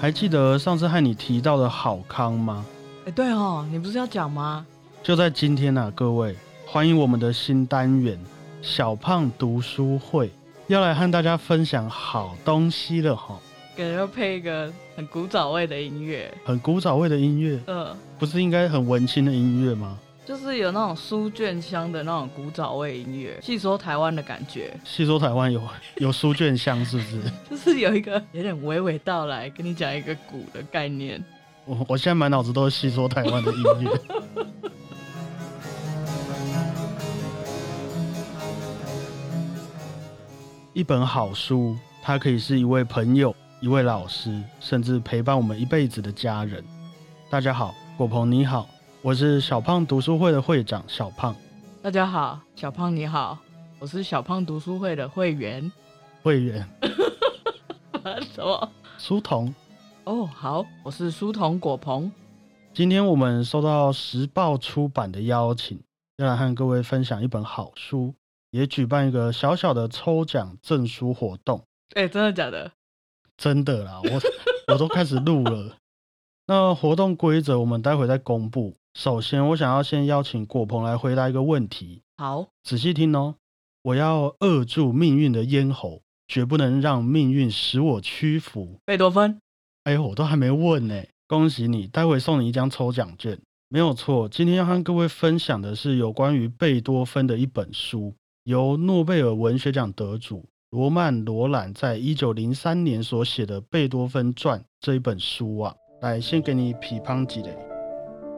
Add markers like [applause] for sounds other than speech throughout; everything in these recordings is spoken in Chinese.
还记得上次和你提到的好康吗？哎，对哦，你不是要讲吗？就在今天啊，各位，欢迎我们的新单元“小胖读书会”，要来和大家分享好东西了哈。感觉要配一个很古早味的音乐，很古早味的音乐，嗯，不是应该很文青的音乐吗？就是有那种书卷香的那种古早味音乐，细说台湾的感觉。细说台湾有有书卷香是不是？[laughs] 就是有一个有点娓娓道来，跟你讲一个古的概念。我我现在满脑子都是细说台湾的音乐。[laughs] 一本好书，它可以是一位朋友、一位老师，甚至陪伴我们一辈子的家人。大家好，果鹏你好。我是小胖读书会的会长小胖，大家好，小胖你好，我是小胖读书会的会员，会员，什么？书童，哦，好，我是书童果鹏。今天我们收到时报出版的邀请，要来和各位分享一本好书，也举办一个小小的抽奖赠书活动。哎，真的假的？真的啦，我 [laughs] 我都开始录了。那活动规则我们待会再公布。首先，我想要先邀请果鹏来回答一个问题。好，仔细听哦。我要扼住命运的咽喉，绝不能让命运使我屈服。贝多芬。哎呦，我都还没问呢。恭喜你，待会送你一张抽奖券。没有错，今天要和各位分享的是有关于贝多芬的一本书，由诺贝尔文学奖得主罗曼·罗兰在一九零三年所写的《贝多芬传》这一本书啊。来，先给你批判几类。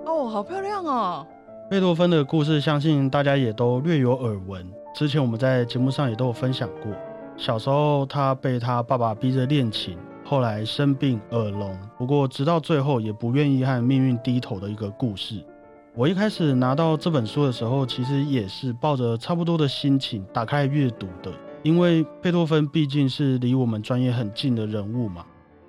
哦，好漂亮哦！贝多芬的故事，相信大家也都略有耳闻。之前我们在节目上也都有分享过。小时候，他被他爸爸逼着练琴，后来生病耳聋，不过直到最后也不愿意和命运低头的一个故事。我一开始拿到这本书的时候，其实也是抱着差不多的心情打开阅读的，因为贝多芬毕竟是离我们专业很近的人物嘛，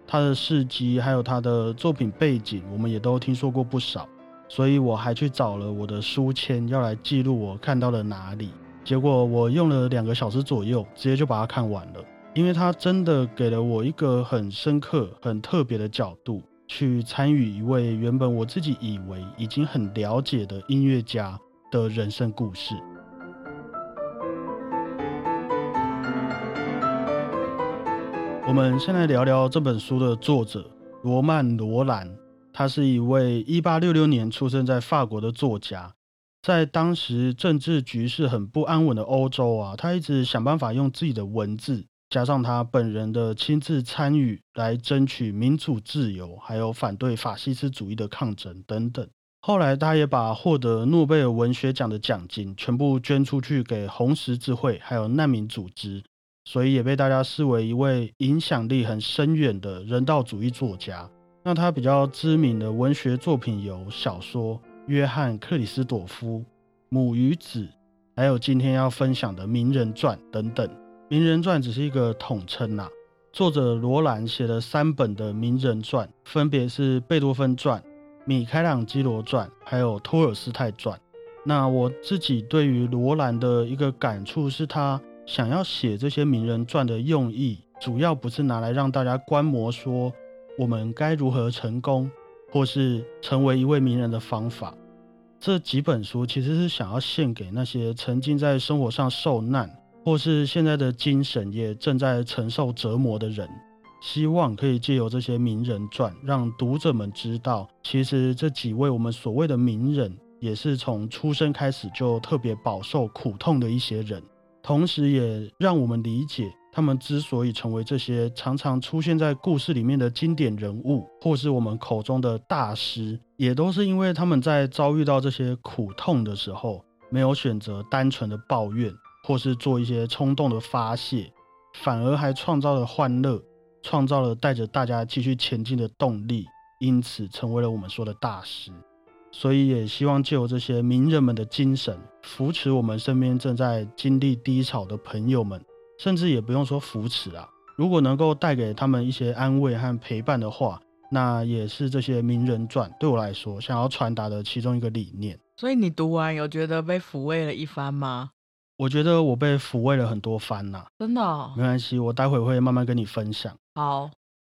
他的事迹还有他的作品背景，我们也都听说过不少。所以我还去找了我的书签，要来记录我看到了哪里。结果我用了两个小时左右，直接就把它看完了。因为它真的给了我一个很深刻、很特别的角度，去参与一位原本我自己以为已经很了解的音乐家的人生故事。我们先来聊聊这本书的作者罗曼·罗兰。他是一位一八六六年出生在法国的作家，在当时政治局势很不安稳的欧洲啊，他一直想办法用自己的文字，加上他本人的亲自参与，来争取民主自由，还有反对法西斯主义的抗争等等。后来，他也把获得诺贝尔文学奖的奖金全部捐出去给红十字会，还有难民组织，所以也被大家视为一位影响力很深远的人道主义作家。那他比较知名的文学作品有小说《约翰克里斯朵夫》《母与子》，还有今天要分享的《名人传》等等。《名人传》只是一个统称呐。作者罗兰写了三本的名人传，分别是《贝多芬传》《米开朗基罗传》还有《托尔斯泰传》。那我自己对于罗兰的一个感触是，他想要写这些名人传的用意，主要不是拿来让大家观摩说。我们该如何成功，或是成为一位名人的方法？这几本书其实是想要献给那些曾经在生活上受难，或是现在的精神也正在承受折磨的人。希望可以借由这些名人传，让读者们知道，其实这几位我们所谓的名人，也是从出生开始就特别饱受苦痛的一些人。同时，也让我们理解。他们之所以成为这些常常出现在故事里面的经典人物，或是我们口中的大师，也都是因为他们在遭遇到这些苦痛的时候，没有选择单纯的抱怨，或是做一些冲动的发泄，反而还创造了欢乐，创造了带着大家继续前进的动力，因此成为了我们说的大师。所以也希望借由这些名人们的精神，扶持我们身边正在经历低潮的朋友们。甚至也不用说扶持啊，如果能够带给他们一些安慰和陪伴的话，那也是这些名人传对我来说想要传达的其中一个理念。所以你读完有觉得被抚慰了一番吗？我觉得我被抚慰了很多番呐。真的？没关系，我待会会慢慢跟你分享。好，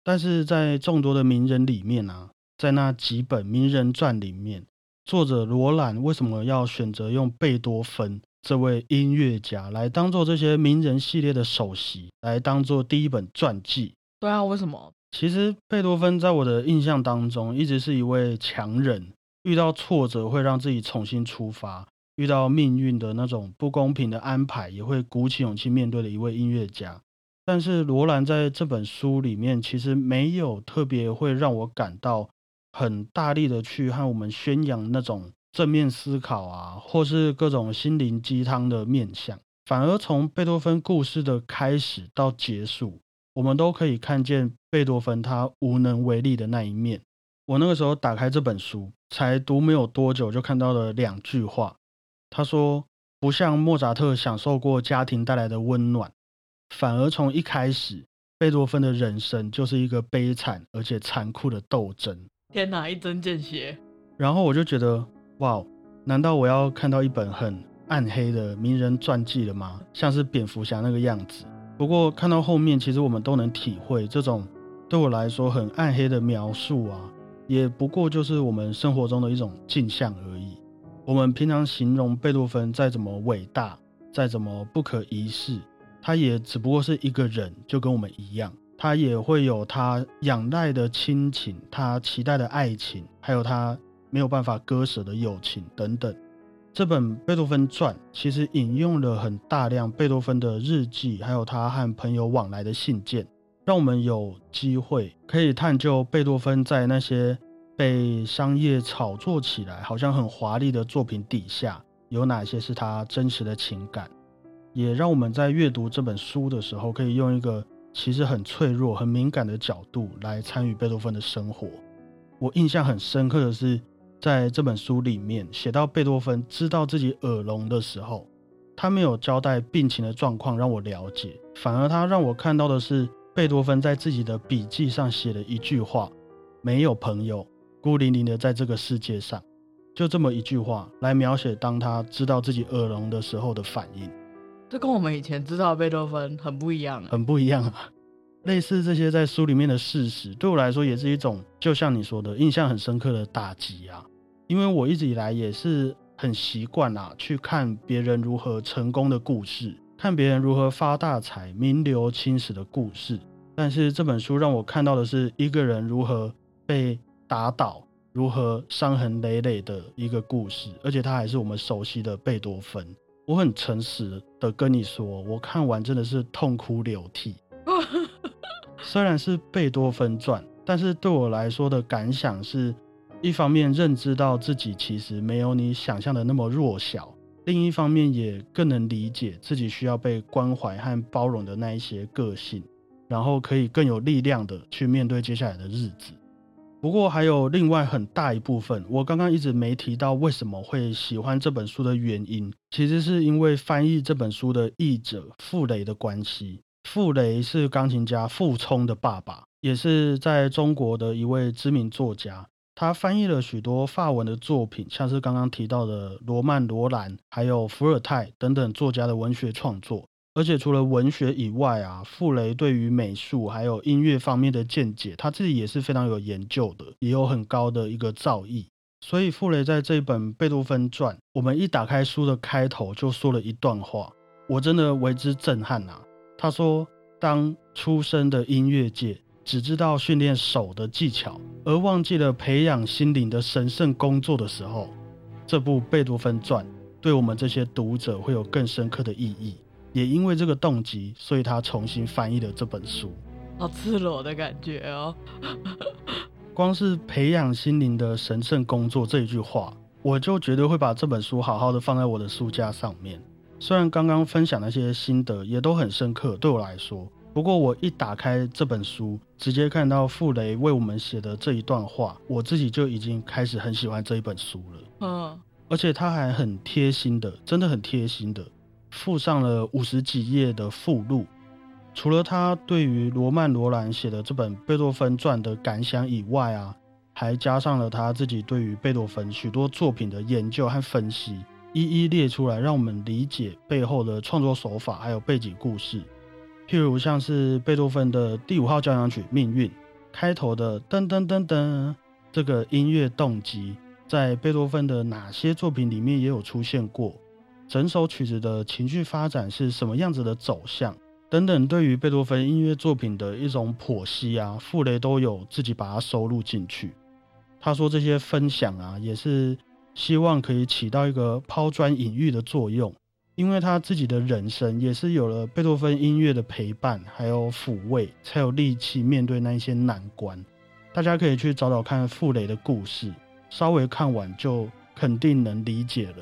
但是在众多的名人里面啊，在那几本名人传里面，作者罗兰为什么要选择用贝多芬这位音乐家来当做这些名人系列的首席，来当做第一本传记？对啊，为什么？其实贝多芬在我的印象当中，一直是一位强人，遇到挫折会让自己重新出发，遇到命运的那种不公平的安排，也会鼓起勇气面对的一位音乐家。但是罗兰在这本书里面，其实没有特别会让我感到很大力的去和我们宣扬那种正面思考啊，或是各种心灵鸡汤的面相，反而从贝多芬故事的开始到结束，我们都可以看见贝多芬他无能为力的那一面。我那个时候打开这本书，才读没有多久，就看到了两句话。他说：“不像莫扎特享受过家庭带来的温暖。”反而从一开始，贝多芬的人生就是一个悲惨而且残酷的斗争。天哪，一针见血。然后我就觉得，哇，难道我要看到一本很暗黑的名人传记了吗？像是蝙蝠侠那个样子。不过看到后面，其实我们都能体会，这种对我来说很暗黑的描述啊，也不过就是我们生活中的一种镜像而已。我们平常形容贝多芬再怎么伟大，再怎么不可一世。他也只不过是一个人，就跟我们一样，他也会有他仰赖的亲情，他期待的爱情，还有他没有办法割舍的友情等等。这本贝多芬传其实引用了很大量贝多芬的日记，还有他和朋友往来的信件，让我们有机会可以探究贝多芬在那些被商业炒作起来好像很华丽的作品底下，有哪些是他真实的情感。也让我们在阅读这本书的时候，可以用一个其实很脆弱、很敏感的角度来参与贝多芬的生活。我印象很深刻的是，在这本书里面写到贝多芬知道自己耳聋的时候，他没有交代病情的状况让我了解，反而他让我看到的是贝多芬在自己的笔记上写了一句话：“没有朋友，孤零零的在这个世界上。”就这么一句话来描写当他知道自己耳聋的时候的反应。这跟我们以前知道贝多芬很不一样，很不一样啊！类似这些在书里面的事实，对我来说也是一种，就像你说的，印象很深刻的打击啊！因为我一直以来也是很习惯啊，去看别人如何成功的故事，看别人如何发大财、名留青史的故事。但是这本书让我看到的是一个人如何被打倒，如何伤痕累累的一个故事，而且他还是我们熟悉的贝多芬。我很诚实的跟你说，我看完真的是痛哭流涕。[laughs] 虽然是贝多芬传，但是对我来说的感想是，一方面认知到自己其实没有你想象的那么弱小，另一方面也更能理解自己需要被关怀和包容的那一些个性，然后可以更有力量的去面对接下来的日子。不过还有另外很大一部分，我刚刚一直没提到为什么会喜欢这本书的原因，其实是因为翻译这本书的译者傅雷的关系。傅雷是钢琴家傅聪的爸爸，也是在中国的一位知名作家。他翻译了许多法文的作品，像是刚刚提到的罗曼·罗兰，还有伏尔泰等等作家的文学创作。而且除了文学以外啊，傅雷对于美术还有音乐方面的见解，他自己也是非常有研究的，也有很高的一个造诣。所以傅雷在这本贝多芬传，我们一打开书的开头就说了一段话，我真的为之震撼呐。他说：“当出生的音乐界只知道训练手的技巧，而忘记了培养心灵的神圣工作的时候，这部贝多芬传对我们这些读者会有更深刻的意义。”也因为这个动机，所以他重新翻译了这本书。好赤裸的感觉哦！光是培养心灵的神圣工作这一句话，我就绝对会把这本书好好的放在我的书架上面。虽然刚刚分享那些心得也都很深刻，对我来说，不过我一打开这本书，直接看到傅雷为我们写的这一段话，我自己就已经开始很喜欢这一本书了。嗯，而且他还很贴心的，真的很贴心的。附上了五十几页的附录，除了他对于罗曼·罗兰写的这本贝多芬传的感想以外啊，还加上了他自己对于贝多芬许多作品的研究和分析，一一列出来，让我们理解背后的创作手法还有背景故事。譬如像是贝多芬的第五号交响曲《命运》，开头的噔噔噔噔这个音乐动机，在贝多芬的哪些作品里面也有出现过？整首曲子的情绪发展是什么样子的走向？等等，对于贝多芬音乐作品的一种剖析啊，傅雷都有自己把它收录进去。他说这些分享啊，也是希望可以起到一个抛砖引玉的作用，因为他自己的人生也是有了贝多芬音乐的陪伴，还有抚慰，才有力气面对那一些难关。大家可以去找找看傅雷的故事，稍微看完就肯定能理解了。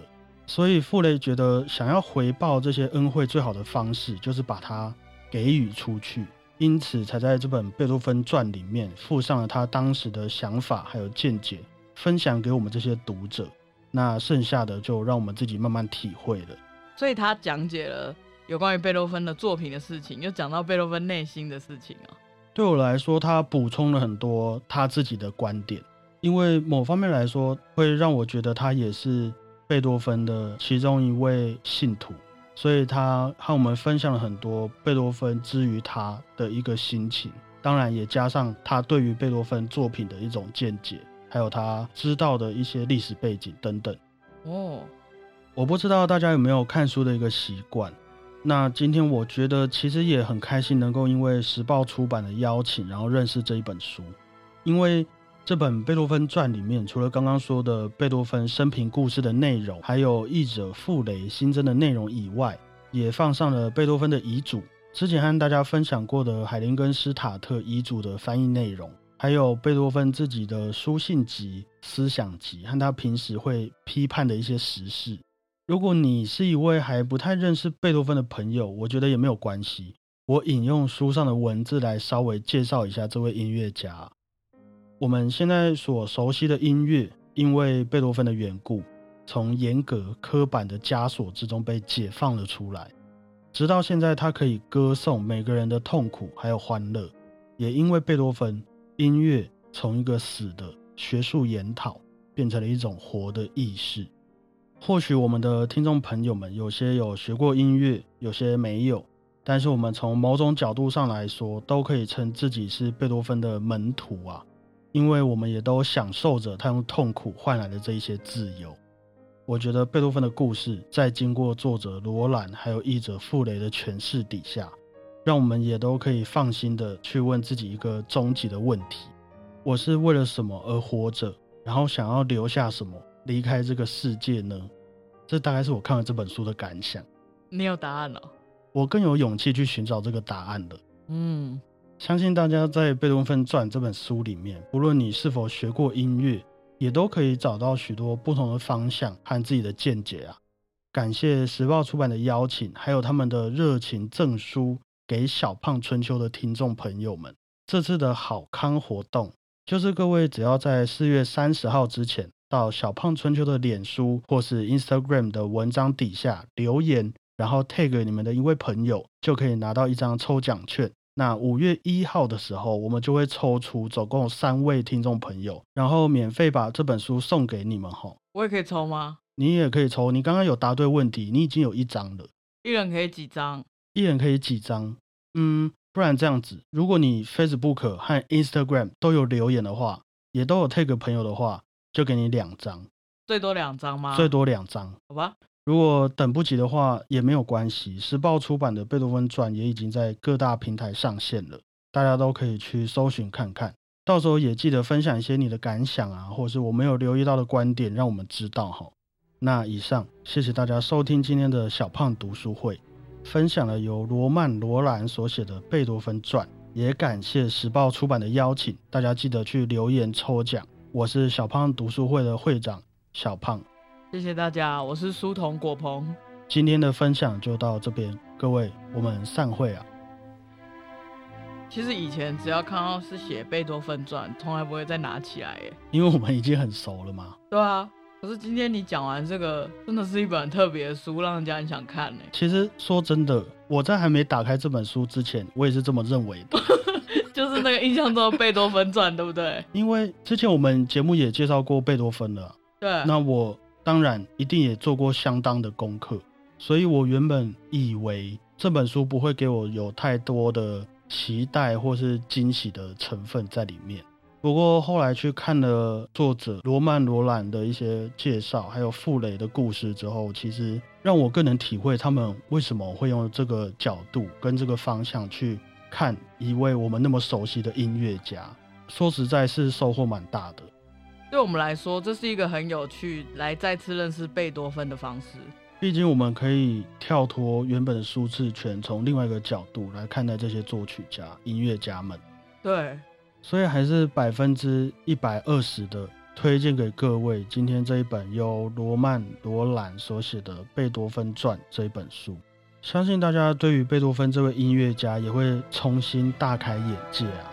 所以傅雷觉得，想要回报这些恩惠，最好的方式就是把它给予出去。因此，才在这本贝多芬传里面附上了他当时的想法还有见解，分享给我们这些读者。那剩下的就让我们自己慢慢体会了。所以他讲解了有关于贝多芬的作品的事情，又讲到贝多芬内心的事情啊。对我来说，他补充了很多他自己的观点，因为某方面来说，会让我觉得他也是贝多芬的其中一位信徒。所以他和我们分享了很多贝多芬之于他的一个心情，当然也加上他对于贝多芬作品的一种见解，还有他知道的一些历史背景等等。哦，我不知道大家有没有看书的一个习惯。那今天我觉得其实也很开心，能够因为时报出版的邀请，然后认识这一本书，因为。这本《贝多芬传》里面，除了刚刚说的贝多芬生平故事的内容，还有译者傅雷新增的内容以外，也放上了贝多芬的遗嘱。之前和大家分享过的海林根斯塔特遗嘱的翻译内容，还有贝多芬自己的书信集、思想集和他平时会批判的一些时事。如果你是一位还不太认识贝多芬的朋友，我觉得也没有关系。我引用书上的文字来稍微介绍一下这位音乐家。我们现在所熟悉的音乐，因为贝多芬的缘故，从严格刻板的枷锁之中被解放了出来。直到现在，他可以歌颂每个人的痛苦还有欢乐。也因为贝多芬，音乐从一个死的学术研讨，变成了一种活的意识。或许我们的听众朋友们有些有学过音乐，有些没有，但是我们从某种角度上来说，都可以称自己是贝多芬的门徒啊。因为我们也都享受着他用痛苦换来的这一些自由。我觉得贝多芬的故事在经过作者罗兰还有译者傅雷的诠释底下，让我们也都可以放心的去问自己一个终极的问题：我是为了什么而活着？然后想要留下什么，离开这个世界呢？这大概是我看了这本书的感想。你有答案了？我更有勇气去寻找这个答案了。嗯。相信大家在《贝多芬传》这本书里面，不论你是否学过音乐，也都可以找到许多不同的方向和自己的见解啊！感谢时报出版的邀请，还有他们的热情证书给小胖春秋的听众朋友们。这次的好康活动，就是各位只要在四月三十号之前，到小胖春秋的脸书或是 Instagram 的文章底下留言，然后 tag 你们的一位朋友，就可以拿到一张抽奖券。那五月一号的时候，我们就会抽出总共三位听众朋友，然后免费把这本书送给你们哈。我也可以抽吗？你也可以抽。你刚刚有答对问题，你已经有一张了。一人可以几张？一人可以几张？嗯，不然这样子，如果你 Facebook 和 Instagram 都有留言的话，也都有 tag 朋友的话，就给你两张。最多两张吗？最多两张。好吧。如果等不及的话，也没有关系。时报出版的《贝多芬传》也已经在各大平台上线了，大家都可以去搜寻看看。到时候也记得分享一些你的感想啊，或者是我没有留意到的观点，让我们知道哈。那以上，谢谢大家收听今天的小胖读书会，分享了由罗曼·罗兰所写的《贝多芬传》，也感谢时报出版的邀请，大家记得去留言抽奖。我是小胖读书会的会长小胖。谢谢大家，我是书童果鹏。今天的分享就到这边，各位，我们散会啊。其实以前只要看到是写贝多芬传，从来不会再拿起来耶，因为我们已经很熟了嘛。对啊，可是今天你讲完这个，真的是一本特别的书，让人家很想看呢。其实说真的，我在还没打开这本书之前，我也是这么认为的，[laughs] 就是那个印象中的贝多芬传，对不对？因为之前我们节目也介绍过贝多芬了，对，那我。当然，一定也做过相当的功课，所以我原本以为这本书不会给我有太多的期待或是惊喜的成分在里面。不过后来去看了作者罗曼·罗兰的一些介绍，还有傅雷的故事之后，其实让我更能体会他们为什么会用这个角度跟这个方向去看一位我们那么熟悉的音乐家。说实在，是收获蛮大的。对我们来说，这是一个很有趣来再次认识贝多芬的方式。毕竟我们可以跳脱原本的舒适圈，从另外一个角度来看待这些作曲家、音乐家们。对。所以还是百分之一百二十的推荐给各位。今天这一本由罗曼·罗兰所写的《贝多芬传》这一本书，相信大家对于贝多芬这位音乐家也会重新大开眼界啊！